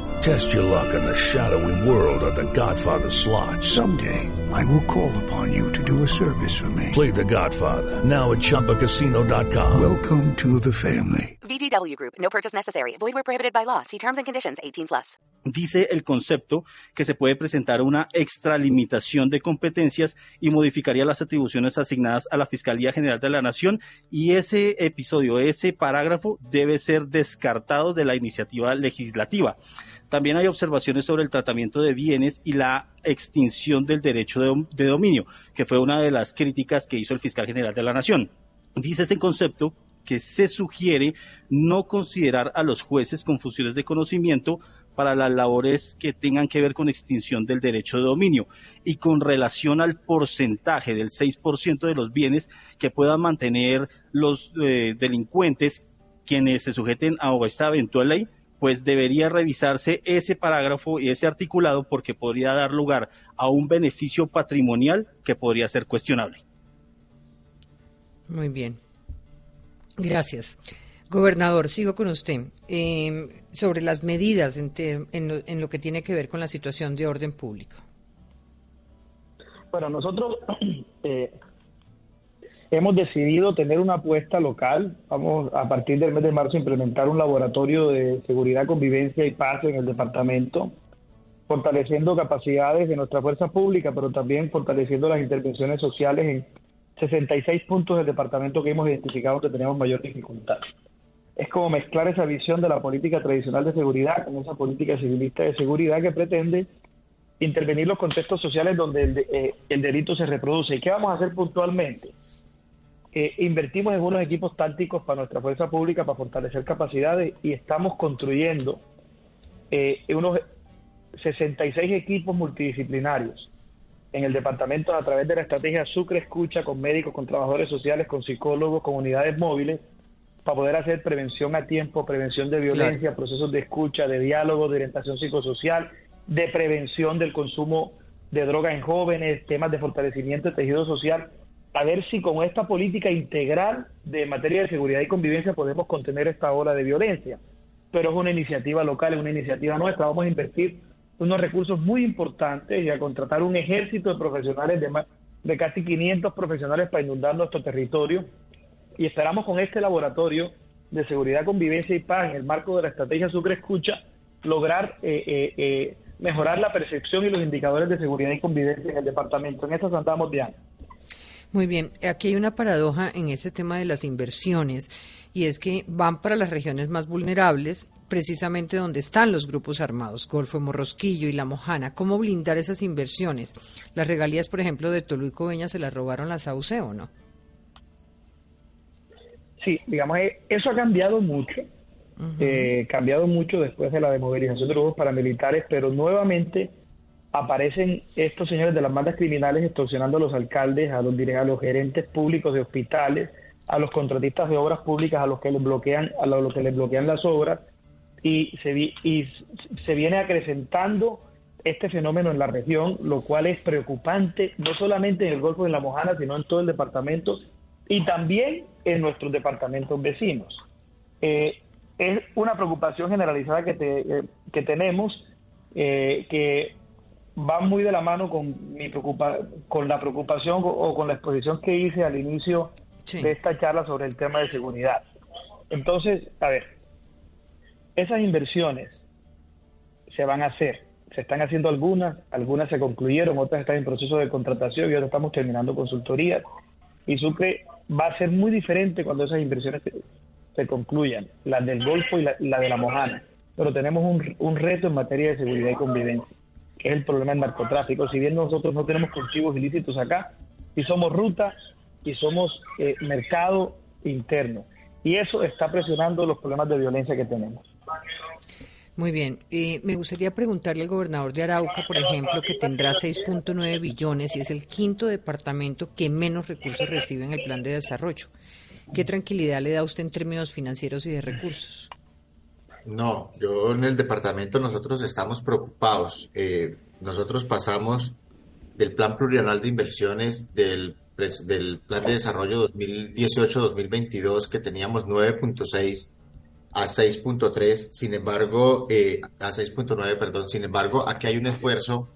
Test your luck in the shadowy world of The Godfather slot. Someday, I will call upon you to do a service for me. Play The Godfather, now at ChumbaCasino.com. Welcome to the family. VGW Group, no purchase necessary. Void where prohibited by law. See terms and conditions 18 plus. Dice el concepto que se puede presentar una extralimitación de competencias y modificaría las atribuciones asignadas a la Fiscalía General de la Nación y ese episodio, ese parágrafo debe ser descartado de la iniciativa legislativa. También hay observaciones sobre el tratamiento de bienes y la extinción del derecho de, dominio, que fue una de las críticas que hizo el fiscal general de la Nación. Dice ese concepto que se sugiere no considerar a los jueces con funciones de conocimiento para las labores que tengan que ver con extinción del derecho de dominio y con relación al porcentaje del 6% de los bienes que puedan mantener los eh, delincuentes quienes se sujeten a esta eventual ley pues debería revisarse ese parágrafo y ese articulado porque podría dar lugar a un beneficio patrimonial que podría ser cuestionable. Muy bien. Gracias. Gobernador, sigo con usted. Eh, sobre las medidas en, te- en lo, en lo que tiene que ver con la situación de orden público. Bueno, nosotros eh, hemos decidido tener una apuesta local. Vamos a partir del mes de marzo a implementar un laboratorio de seguridad, convivencia y paz en el departamento, fortaleciendo capacidades de nuestra fuerza pública, pero también fortaleciendo las intervenciones sociales en 66 puntos del departamento que hemos identificado que tenemos mayor dificultad. Es como mezclar esa visión de la política tradicional de seguridad con esa política civilista de seguridad que pretende intervenir los contextos sociales donde el, de- eh, el delito se reproduce. ¿Y qué vamos a hacer puntualmente? Eh, invertimos en unos equipos tácticos para nuestra fuerza pública para fortalecer capacidades y estamos construyendo eh, unos 66 equipos multidisciplinarios en el departamento a través de la estrategia Sucre Escucha con médicos, con trabajadores sociales, con psicólogos, con unidades móviles para poder hacer prevención a tiempo, prevención de violencia, procesos de escucha, de diálogo, de orientación psicosocial, de prevención del consumo de drogas en jóvenes, temas de fortalecimiento del tejido social, a ver si con esta política integral de materia de seguridad y convivencia podemos contener esta ola de violencia. Pero es una iniciativa local, es una iniciativa nuestra, vamos a invertir unos recursos muy importantes y a contratar un ejército de profesionales de más de casi 500 profesionales para inundar nuestro territorio y esperamos con este laboratorio de seguridad, convivencia y paz en el marco de la estrategia Sucre Escucha lograr eh, eh, eh, mejorar la percepción y los indicadores de seguridad y convivencia en el departamento. En eso andamos bien. Muy bien, aquí hay una paradoja en ese tema de las inversiones y es que van para las regiones más vulnerables, precisamente donde están los grupos armados, Golfo Morrosquillo y La Mojana. ¿Cómo blindar esas inversiones? Las regalías, por ejemplo, de Toluca y Coveña se las robaron las AUC o no? Sí, digamos, eh, eso ha cambiado mucho, eh, cambiado mucho después de la desmovilización de los grupos paramilitares, pero nuevamente aparecen estos señores de las bandas criminales extorsionando a los alcaldes, a los, a los gerentes públicos de hospitales, a los contratistas de obras públicas, a los que les bloquean, a los que les bloquean las obras, y se, y se viene acrecentando este fenómeno en la región, lo cual es preocupante, no solamente en el Golfo de la Mojana, sino en todo el departamento y también en nuestros departamentos vecinos. Eh, es una preocupación generalizada que, te- eh, tenemos, eh, que va muy de la mano con, mi preocupa con la preocupación o- con la exposición que hice al inicio de esta charla sobre el tema de seguridad. Entonces, a ver, esas inversiones se van a hacer. Se están haciendo algunas, algunas se concluyeron, otras están en proceso de contratación y otras estamos terminando consultorías. Y Sucre va a ser muy diferente cuando esas inversiones se, se concluyan, las del Golfo y la, la de la Mojana. Pero tenemos un, un reto en materia de seguridad y convivencia, que es el problema del narcotráfico. Si bien nosotros no tenemos cultivos ilícitos acá, y somos ruta y somos eh, mercado interno. Y eso está presionando los problemas de violencia que tenemos. Muy bien. Eh, me gustaría preguntarle al gobernador de Arauca, por ejemplo, que tendrá 6.9 billones y es el quinto departamento que menos recursos recibe en el plan de desarrollo. ¿Qué tranquilidad le da a usted en términos financieros y de recursos? No, yo en el departamento nosotros estamos preocupados. Eh, nosotros pasamos del plan plurianual de inversiones del, del plan de desarrollo 2018-2022 que teníamos 9.6 a 6.3, sin embargo, eh, a 6.9, perdón, sin embargo, aquí hay un esfuerzo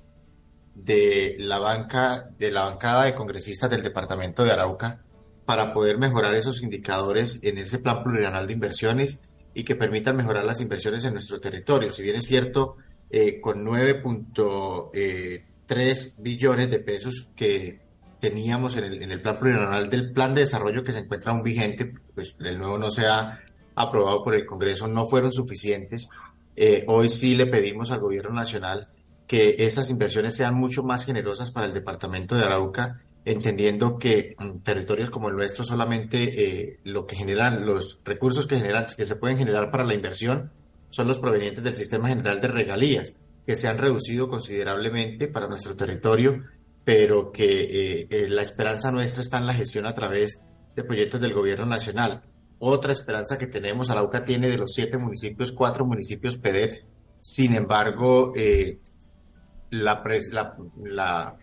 de la banca, de la bancada de congresistas del departamento de Arauca para poder mejorar esos indicadores en ese plan plurianual de inversiones y que permitan mejorar las inversiones en nuestro territorio. Si bien es cierto, eh, con 9.3 billones de pesos que teníamos en el, en el plan plurianual del plan de desarrollo que se encuentra aún vigente, pues el nuevo no se ha aprobado por el Congreso, no fueron suficientes. Eh, hoy sí le pedimos al gobierno nacional que esas inversiones sean mucho más generosas para el departamento de Arauca, entendiendo que en territorios como el nuestro solamente eh, lo que generan, los recursos que generan, que se pueden generar para la inversión son los provenientes del sistema general de regalías, que se han reducido considerablemente para nuestro territorio, pero que eh, eh, la esperanza nuestra está en la gestión a través de proyectos del gobierno nacional. Otra esperanza que tenemos, Arauca tiene de los siete municipios, cuatro municipios PEDET. Sin embargo, la, la, la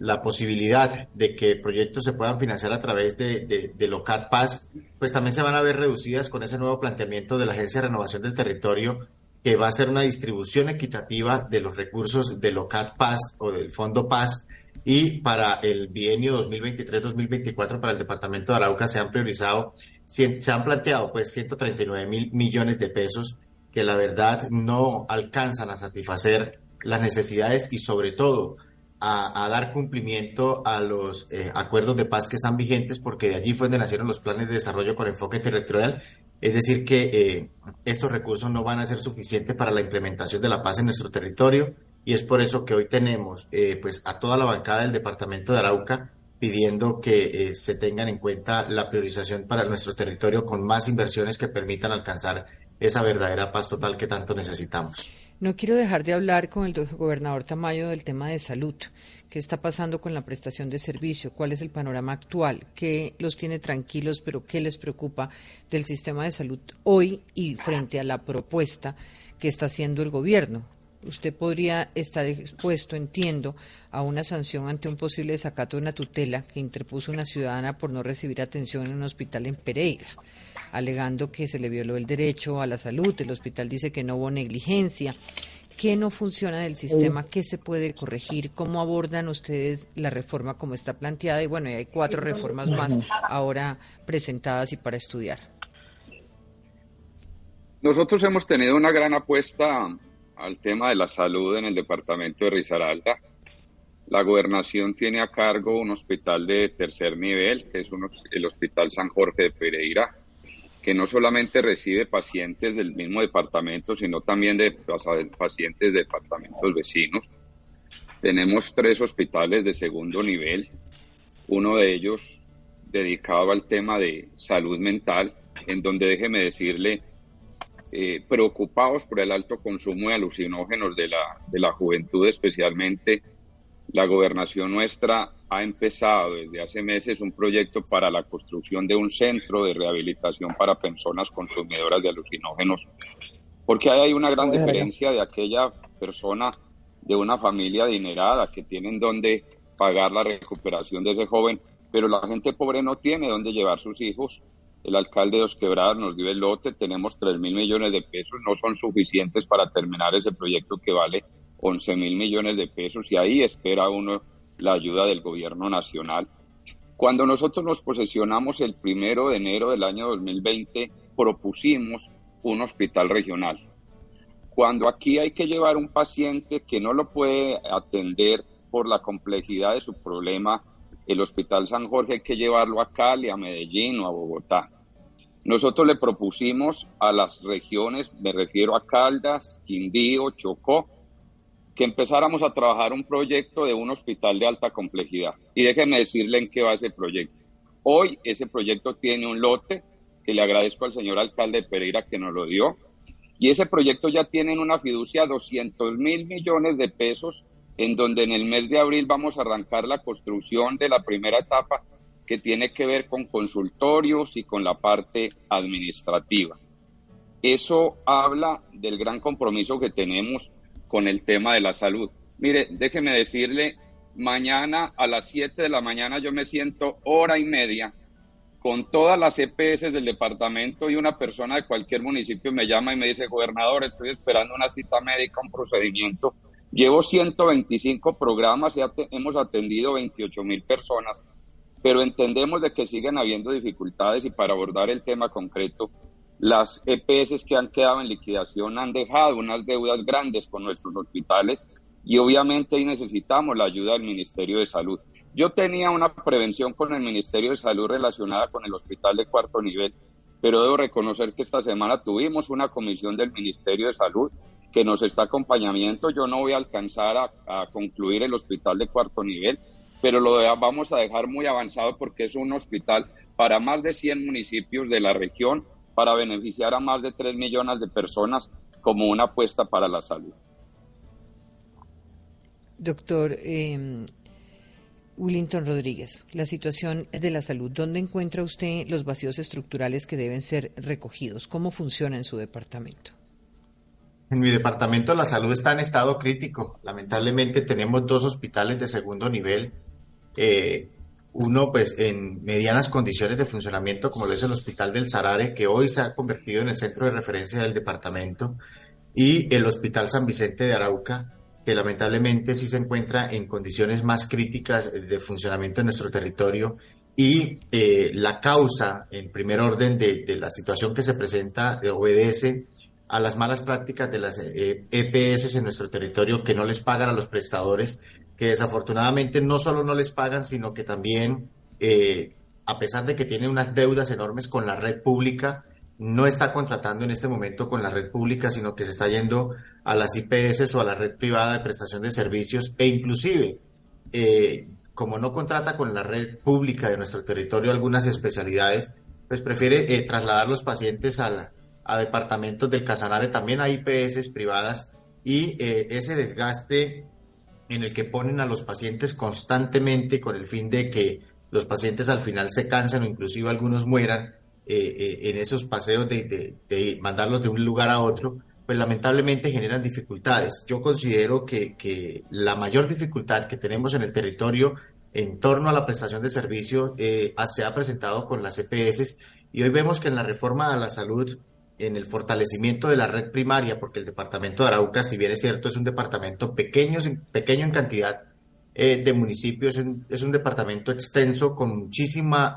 la posibilidad de que proyectos se puedan financiar a través de, de, de LOCAT Paz, pues también se van a ver reducidas con ese nuevo planteamiento de la Agencia de Renovación del Territorio, que va a ser una distribución equitativa de los recursos de LOCAT Paz o del Fondo Paz y para el bienio 2023-2024 para el departamento de Arauca se han priorizado, se han planteado pues 139 mil millones de pesos que la verdad no alcanzan a satisfacer las necesidades y sobre todo a, dar cumplimiento a los eh, acuerdos de paz que están vigentes, porque de allí fue donde nacieron los planes de desarrollo con enfoque territorial. Es decir, que eh, estos recursos no van a ser suficientes para la implementación de la paz en nuestro territorio y es por eso que hoy tenemos eh, pues a toda la bancada del departamento de Arauca pidiendo que se tengan en cuenta la priorización para nuestro territorio con más inversiones que permitan alcanzar esa verdadera paz total que tanto necesitamos. No quiero dejar de hablar con el gobernador Tamayo del tema de salud. ¿Qué está pasando con la prestación de servicio? ¿Cuál es el panorama actual? ¿Qué los tiene tranquilos, pero qué les preocupa del sistema de salud hoy y frente a la propuesta que está haciendo el gobierno? Usted podría estar expuesto, entiendo, a una sanción ante un posible desacato de una tutela que interpuso una ciudadana por no recibir atención en un hospital en Pereira alegando que se le violó el derecho a la salud. El hospital dice que no hubo negligencia. ¿Qué no funciona del sistema? ¿Qué se puede corregir? ¿Cómo abordan ustedes la reforma como está planteada? Y bueno, hay cuatro reformas más ahora presentadas y para estudiar. Nosotros hemos tenido una gran apuesta al tema de la salud en el departamento de Risaralda. La gobernación tiene a cargo un hospital de tercer nivel, que es el Hospital San Jorge de Pereira, que no solamente recibe pacientes del mismo departamento, sino también de pacientes de departamentos vecinos. Tenemos tres hospitales de segundo nivel, uno de ellos dedicado al tema de salud mental, en donde déjeme decirle, eh, preocupados por el alto consumo de alucinógenos de la, de la juventud especialmente, la gobernación nuestra ha empezado desde hace meses un proyecto para la construcción de un centro de rehabilitación para personas consumidoras de alucinógenos, porque hay una gran diferencia de aquella persona de una familia adinerada que tienen donde pagar la recuperación de ese joven, pero la gente pobre no tiene donde llevar sus hijos. El alcalde de Dos Quebradas nos dio el lote, tenemos 3 mil millones de pesos, no son suficientes para terminar ese proyecto que vale 11 mil millones de pesos y ahí espera uno la ayuda del gobierno nacional. Cuando nosotros nos posesionamos el primero de enero del año 2020, propusimos un hospital regional. Cuando aquí hay que llevar un paciente que no lo puede atender por la complejidad de su problema, el Hospital San Jorge hay que llevarlo a Cali, a Medellín o a Bogotá. Nosotros le propusimos a las regiones, me refiero a Caldas, Quindío, Chocó, que empezáramos a trabajar un proyecto de un hospital de alta complejidad. Y déjenme decirle en qué va ese proyecto. Hoy ese proyecto tiene un lote que le agradezco al señor alcalde Pereira que nos lo dio. Y ese proyecto ya tiene una fiducia 200 mil millones de pesos, en donde en el mes de abril vamos a arrancar la construcción de la primera etapa que tiene que ver con consultorios y con la parte administrativa. Eso habla del gran compromiso que tenemos con el tema de la salud. Mire, déjeme decirle, mañana a las 7 de la mañana yo me siento hora y media con todas las EPS del departamento y una persona de cualquier municipio me llama y me dice, gobernador, estoy esperando una cita médica, un procedimiento. Llevo 125 programas y hemos atendido 28 mil personas, pero entendemos de que siguen habiendo dificultades y para abordar el tema concreto, las EPS que han quedado en liquidación han dejado unas deudas grandes con nuestros hospitales y obviamente ahí necesitamos la ayuda del Ministerio de Salud. Yo tenía una prevención con el Ministerio de Salud relacionada con el hospital de cuarto nivel, pero debo reconocer que esta semana tuvimos una comisión del Ministerio de Salud que nos está acompañamiento. Yo no voy a alcanzar a, a concluir el hospital de cuarto nivel, pero lo vamos a dejar muy avanzado porque es un hospital para más de 100 municipios de la región para beneficiar a más de 3 millones de personas como una apuesta para la salud. Doctor eh, Willington Rodríguez, la situación de la salud, ¿dónde encuentra usted los vacíos estructurales que deben ser recogidos? ¿Cómo funciona en su departamento? En mi departamento la salud está en estado crítico. Lamentablemente tenemos dos hospitales de segundo nivel eh, uno pues en medianas condiciones de funcionamiento, como lo es el Hospital del Sarare, que hoy se ha convertido en el centro de referencia del departamento, y el Hospital San Vicente de Arauca, que lamentablemente sí se encuentra en condiciones más críticas de funcionamiento en nuestro territorio y eh, la causa, en primer orden, de, de, la situación que se presenta obedece a las malas prácticas de las eh, EPS en nuestro territorio que no les pagan a los prestadores, que desafortunadamente no solo no les pagan, sino que también, eh, a pesar de que tienen unas deudas enormes con la red pública, no está contratando en este momento con la red pública, sino que se está yendo a las IPS o a la red privada de prestación de servicios e inclusive, eh, como no contrata con la red pública de nuestro territorio algunas especialidades, pues prefiere eh, trasladar los pacientes a, a, departamentos del Casanare, también a IPS privadas y eh, ese desgaste en el que ponen a los pacientes constantemente con el fin de que los pacientes al final se cansan o inclusive algunos mueran, eh, eh, en esos paseos de, de, de, mandarlos de un lugar a otro, pues lamentablemente generan dificultades. Yo considero que, que, la mayor dificultad que tenemos en el territorio en torno a la prestación de servicios eh, se ha presentado con las EPS y hoy vemos que en la reforma a la salud, en el fortalecimiento de la red primaria, porque el departamento de Arauca, si bien es cierto, es un departamento pequeño, pequeño en cantidad de municipios, es un, departamento extenso con muchísima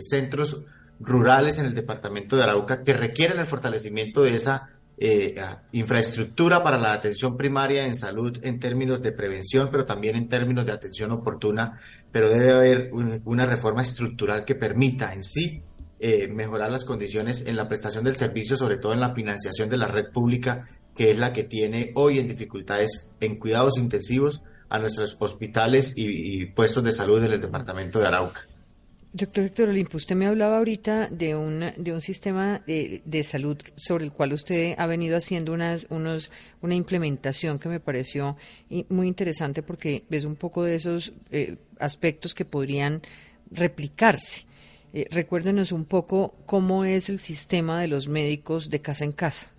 centros rurales en el departamento de Arauca que requieren el fortalecimiento de esa eh, infraestructura para la atención primaria en salud en términos de prevención, pero también en términos de atención oportuna, pero debe haber un, una reforma estructural que permita en sí eh, mejorar las condiciones en la prestación del servicio, sobre todo en la financiación de la red pública, que es la que tiene hoy en dificultades en cuidados intensivos a nuestros hospitales y, puestos de salud del departamento de Arauca. Doctor Héctor Olimpo, usted me hablaba ahorita de, una, de un sistema de, de, salud sobre el cual usted ha venido haciendo unas, unos, una implementación que me pareció muy interesante porque es un poco de esos eh, aspectos que podrían replicarse. Eh, recuérdenos un poco cómo es el sistema de los médicos de casa en casa.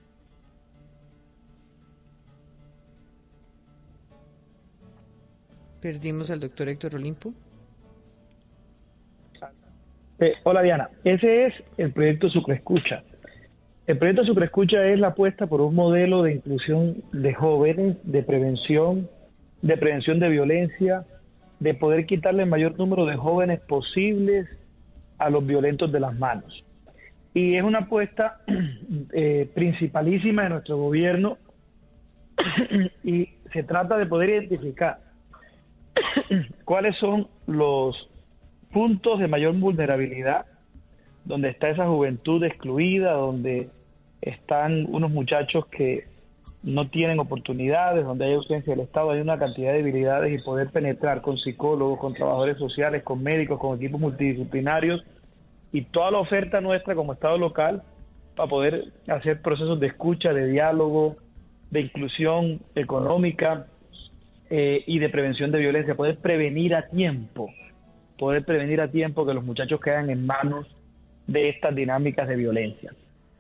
Perdimos al doctor Héctor Olimpo. Eh, hola Diana, ese es el proyecto Sucre Escucha. El proyecto Sucre Escucha es la apuesta por un modelo de inclusión de jóvenes, de prevención, de prevención de violencia, de poder quitarle el mayor número de jóvenes posibles a los violentos de las manos. Y es una apuesta eh, principalísima de nuestro gobierno y se trata de poder identificar cuáles son los puntos de mayor vulnerabilidad, donde está esa juventud excluida, donde están unos muchachos que no tienen oportunidades, donde hay ausencia del Estado, hay una cantidad de debilidades y poder penetrar con psicólogos, con trabajadores sociales, con médicos, con equipos multidisciplinarios y toda la oferta nuestra como Estado local para poder hacer procesos de escucha, de diálogo, de inclusión económica eh, y de prevención de violencia, poder prevenir a tiempo poder prevenir a tiempo que los muchachos quedan en manos de estas dinámicas de violencia.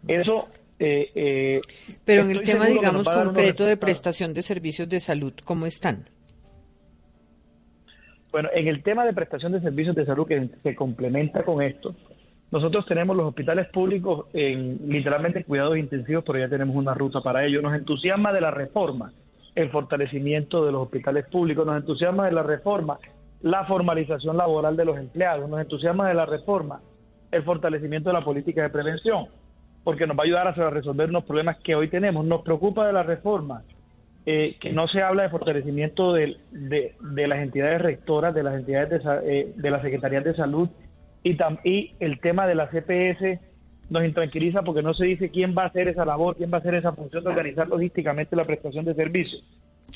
Eso. Eh, eh, Pero en el tema, digamos, concreto de prestación de servicios de salud, ¿cómo están? Bueno, en el tema de prestación de servicios de salud que se complementa con esto, nosotros tenemos los hospitales públicos en literalmente cuidados intensivos, pero ya tenemos una ruta para ello. Nos entusiasma de la reforma el fortalecimiento de los hospitales públicos, nos entusiasma de la reforma la formalización laboral de los empleados. Nos entusiasma de la reforma el fortalecimiento de la política de prevención, porque nos va a ayudar a resolver unos problemas que hoy tenemos. Nos preocupa de la reforma eh, que no se habla de fortalecimiento de, de, las entidades rectoras, de las entidades de, eh, de las secretarías de salud y, y el tema de la CPS nos intranquiliza porque no se dice quién va a hacer esa labor, quién va a hacer esa función de organizar logísticamente la prestación de servicios.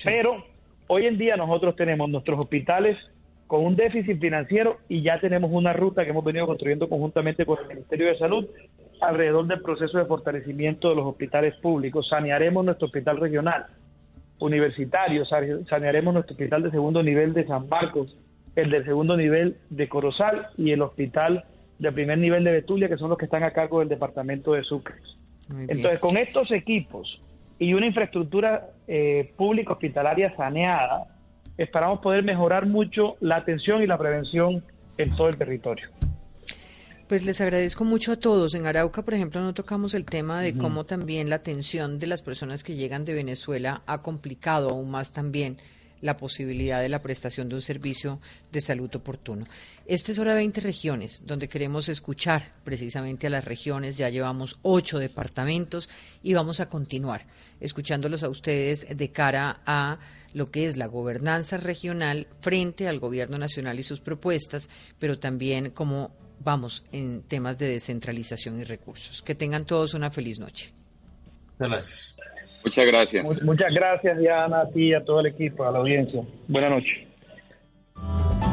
Pero hoy en día nosotros tenemos nuestros hospitales con un déficit financiero y ya tenemos una ruta que hemos venido construyendo conjuntamente con el Ministerio de Salud alrededor del proceso de fortalecimiento de los hospitales públicos. Sanearemos nuestro hospital regional universitario, sanearemos nuestro hospital de segundo nivel de San Marcos, el del segundo nivel de Corozal y el hospital de primer nivel de Betulia, que son los que están a cargo del departamento de Sucre. Entonces, con estos equipos y una infraestructura eh, pública hospitalaria saneada, esperamos poder mejorar mucho la atención y la prevención en todo el territorio. Pues les agradezco mucho a todos. En Arauca, por ejemplo, no tocamos el tema de cómo también la atención de las personas que llegan de Venezuela ha complicado aún más también la posibilidad de la prestación de un servicio de salud oportuno. Esta es hora 20 regiones, donde queremos escuchar precisamente a las regiones. Ya llevamos ocho departamentos y vamos a continuar escuchándolos a ustedes de cara a lo que es la gobernanza regional frente al gobierno nacional y sus propuestas, pero también cómo vamos en temas de descentralización y recursos. Que tengan todos una feliz noche. Gracias. Muchas gracias. Muchas gracias, Diana, a ti y a todo el equipo, a la audiencia. Buenas noches.